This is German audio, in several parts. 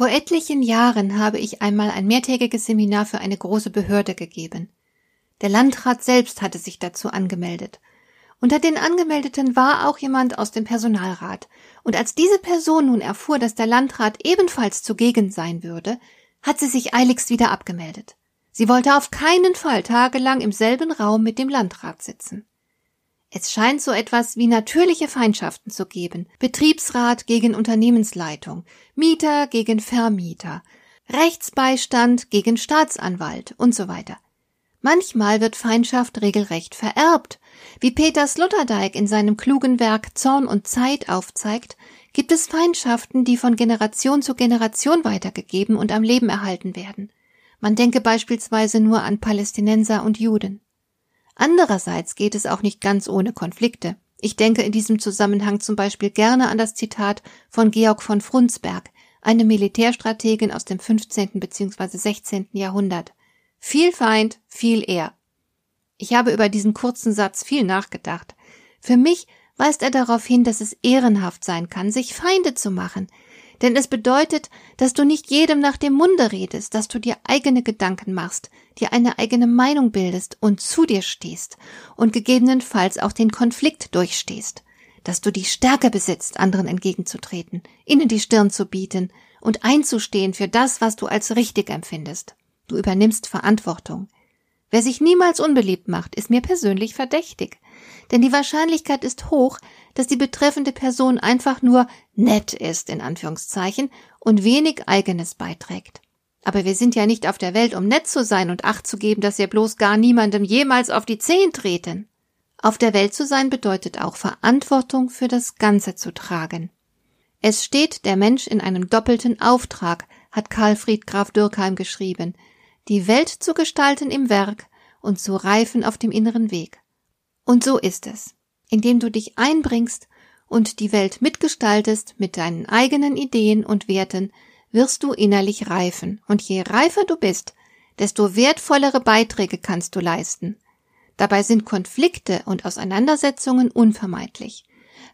Vor etlichen Jahren habe ich einmal ein mehrtägiges Seminar für eine große Behörde gegeben. Der Landrat selbst hatte sich dazu angemeldet. Unter den Angemeldeten war auch jemand aus dem Personalrat, und als diese Person nun erfuhr, dass der Landrat ebenfalls zugegen sein würde, hat sie sich eiligst wieder abgemeldet. Sie wollte auf keinen Fall tagelang im selben Raum mit dem Landrat sitzen. Es scheint so etwas wie natürliche Feindschaften zu geben. Betriebsrat gegen Unternehmensleitung, Mieter gegen Vermieter, Rechtsbeistand gegen Staatsanwalt und so weiter. Manchmal wird Feindschaft regelrecht vererbt. Wie Peter Sloterdijk in seinem klugen Werk Zorn und Zeit aufzeigt, gibt es Feindschaften, die von Generation zu Generation weitergegeben und am Leben erhalten werden. Man denke beispielsweise nur an Palästinenser und Juden. Andererseits geht es auch nicht ganz ohne Konflikte. Ich denke in diesem Zusammenhang zum Beispiel gerne an das Zitat von Georg von Frunsberg, eine Militärstrategin aus dem 15. bzw. 16. Jahrhundert. Viel Feind, viel Ehr. Ich habe über diesen kurzen Satz viel nachgedacht. Für mich weist er darauf hin, dass es ehrenhaft sein kann, sich Feinde zu machen, denn es bedeutet, dass du nicht jedem nach dem Munde redest, dass du dir eigene Gedanken machst, dir eine eigene Meinung bildest und zu dir stehst und gegebenenfalls auch den Konflikt durchstehst, dass du die Stärke besitzt, anderen entgegenzutreten, ihnen die Stirn zu bieten und einzustehen für das, was du als richtig empfindest. Du übernimmst Verantwortung. Wer sich niemals unbeliebt macht, ist mir persönlich verdächtig. Denn die Wahrscheinlichkeit ist hoch, dass die betreffende Person einfach nur nett ist, in Anführungszeichen, und wenig eigenes beiträgt. Aber wir sind ja nicht auf der Welt, um nett zu sein und Acht zu geben, dass wir bloß gar niemandem jemals auf die Zehen treten. Auf der Welt zu sein bedeutet auch Verantwortung für das Ganze zu tragen. Es steht der Mensch in einem doppelten Auftrag, hat Karl Fried Graf Dürkheim geschrieben, die Welt zu gestalten im Werk und zu reifen auf dem inneren Weg. Und so ist es. Indem du dich einbringst und die Welt mitgestaltest mit deinen eigenen Ideen und Werten, wirst du innerlich reifen. Und je reifer du bist, desto wertvollere Beiträge kannst du leisten. Dabei sind Konflikte und Auseinandersetzungen unvermeidlich.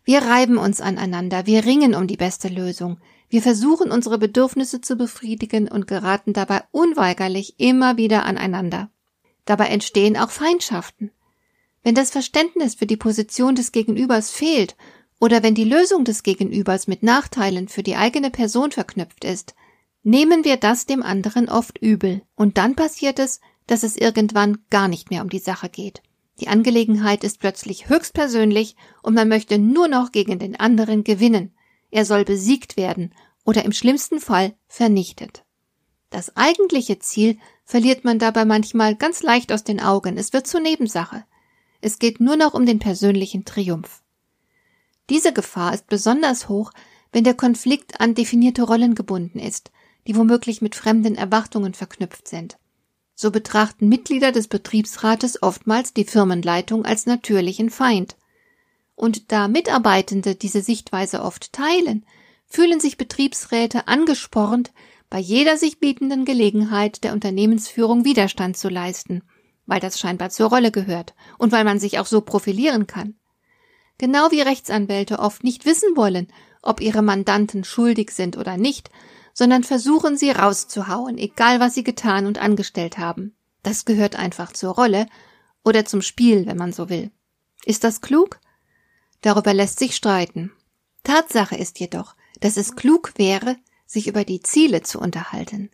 Wir reiben uns aneinander, wir ringen um die beste Lösung, wir versuchen unsere Bedürfnisse zu befriedigen und geraten dabei unweigerlich immer wieder aneinander. Dabei entstehen auch Feindschaften. Wenn das Verständnis für die Position des Gegenübers fehlt oder wenn die Lösung des Gegenübers mit Nachteilen für die eigene Person verknüpft ist, nehmen wir das dem anderen oft übel und dann passiert es, dass es irgendwann gar nicht mehr um die Sache geht. Die Angelegenheit ist plötzlich höchstpersönlich und man möchte nur noch gegen den anderen gewinnen. Er soll besiegt werden oder im schlimmsten Fall vernichtet. Das eigentliche Ziel verliert man dabei manchmal ganz leicht aus den Augen. Es wird zur Nebensache. Es geht nur noch um den persönlichen Triumph. Diese Gefahr ist besonders hoch, wenn der Konflikt an definierte Rollen gebunden ist, die womöglich mit fremden Erwartungen verknüpft sind. So betrachten Mitglieder des Betriebsrates oftmals die Firmenleitung als natürlichen Feind. Und da Mitarbeitende diese Sichtweise oft teilen, fühlen sich Betriebsräte angespornt, bei jeder sich bietenden Gelegenheit der Unternehmensführung Widerstand zu leisten – weil das scheinbar zur Rolle gehört und weil man sich auch so profilieren kann. Genau wie Rechtsanwälte oft nicht wissen wollen, ob ihre Mandanten schuldig sind oder nicht, sondern versuchen sie rauszuhauen, egal was sie getan und angestellt haben. Das gehört einfach zur Rolle oder zum Spiel, wenn man so will. Ist das klug? Darüber lässt sich streiten. Tatsache ist jedoch, dass es klug wäre, sich über die Ziele zu unterhalten.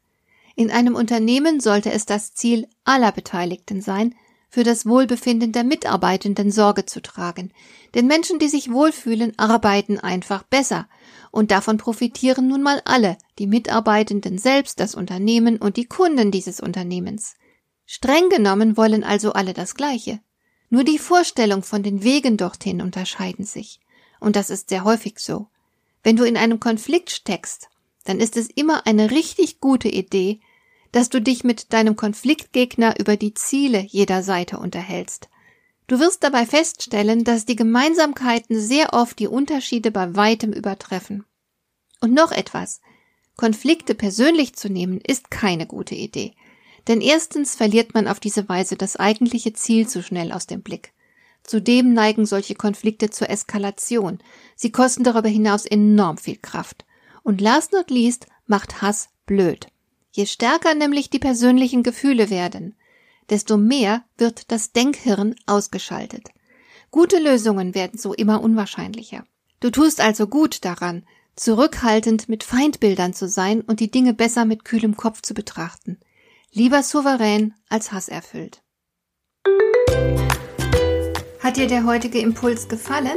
In einem Unternehmen sollte es das Ziel aller Beteiligten sein, für das Wohlbefinden der Mitarbeitenden Sorge zu tragen. Denn Menschen, die sich wohlfühlen, arbeiten einfach besser. Und davon profitieren nun mal alle, die Mitarbeitenden selbst, das Unternehmen und die Kunden dieses Unternehmens. Streng genommen wollen also alle das Gleiche. Nur die Vorstellung von den Wegen dorthin unterscheiden sich. Und das ist sehr häufig so. Wenn du in einem Konflikt steckst, dann ist es immer eine richtig gute Idee, dass du dich mit deinem Konfliktgegner über die Ziele jeder Seite unterhältst. Du wirst dabei feststellen, dass die Gemeinsamkeiten sehr oft die Unterschiede bei weitem übertreffen. Und noch etwas. Konflikte persönlich zu nehmen ist keine gute Idee. Denn erstens verliert man auf diese Weise das eigentliche Ziel zu schnell aus dem Blick. Zudem neigen solche Konflikte zur Eskalation. Sie kosten darüber hinaus enorm viel Kraft. Und last not least macht Hass blöd. Je stärker nämlich die persönlichen Gefühle werden, desto mehr wird das Denkhirn ausgeschaltet. Gute Lösungen werden so immer unwahrscheinlicher. Du tust also gut daran, zurückhaltend mit Feindbildern zu sein und die Dinge besser mit kühlem Kopf zu betrachten. Lieber souverän als hasserfüllt. Hat dir der heutige Impuls gefallen?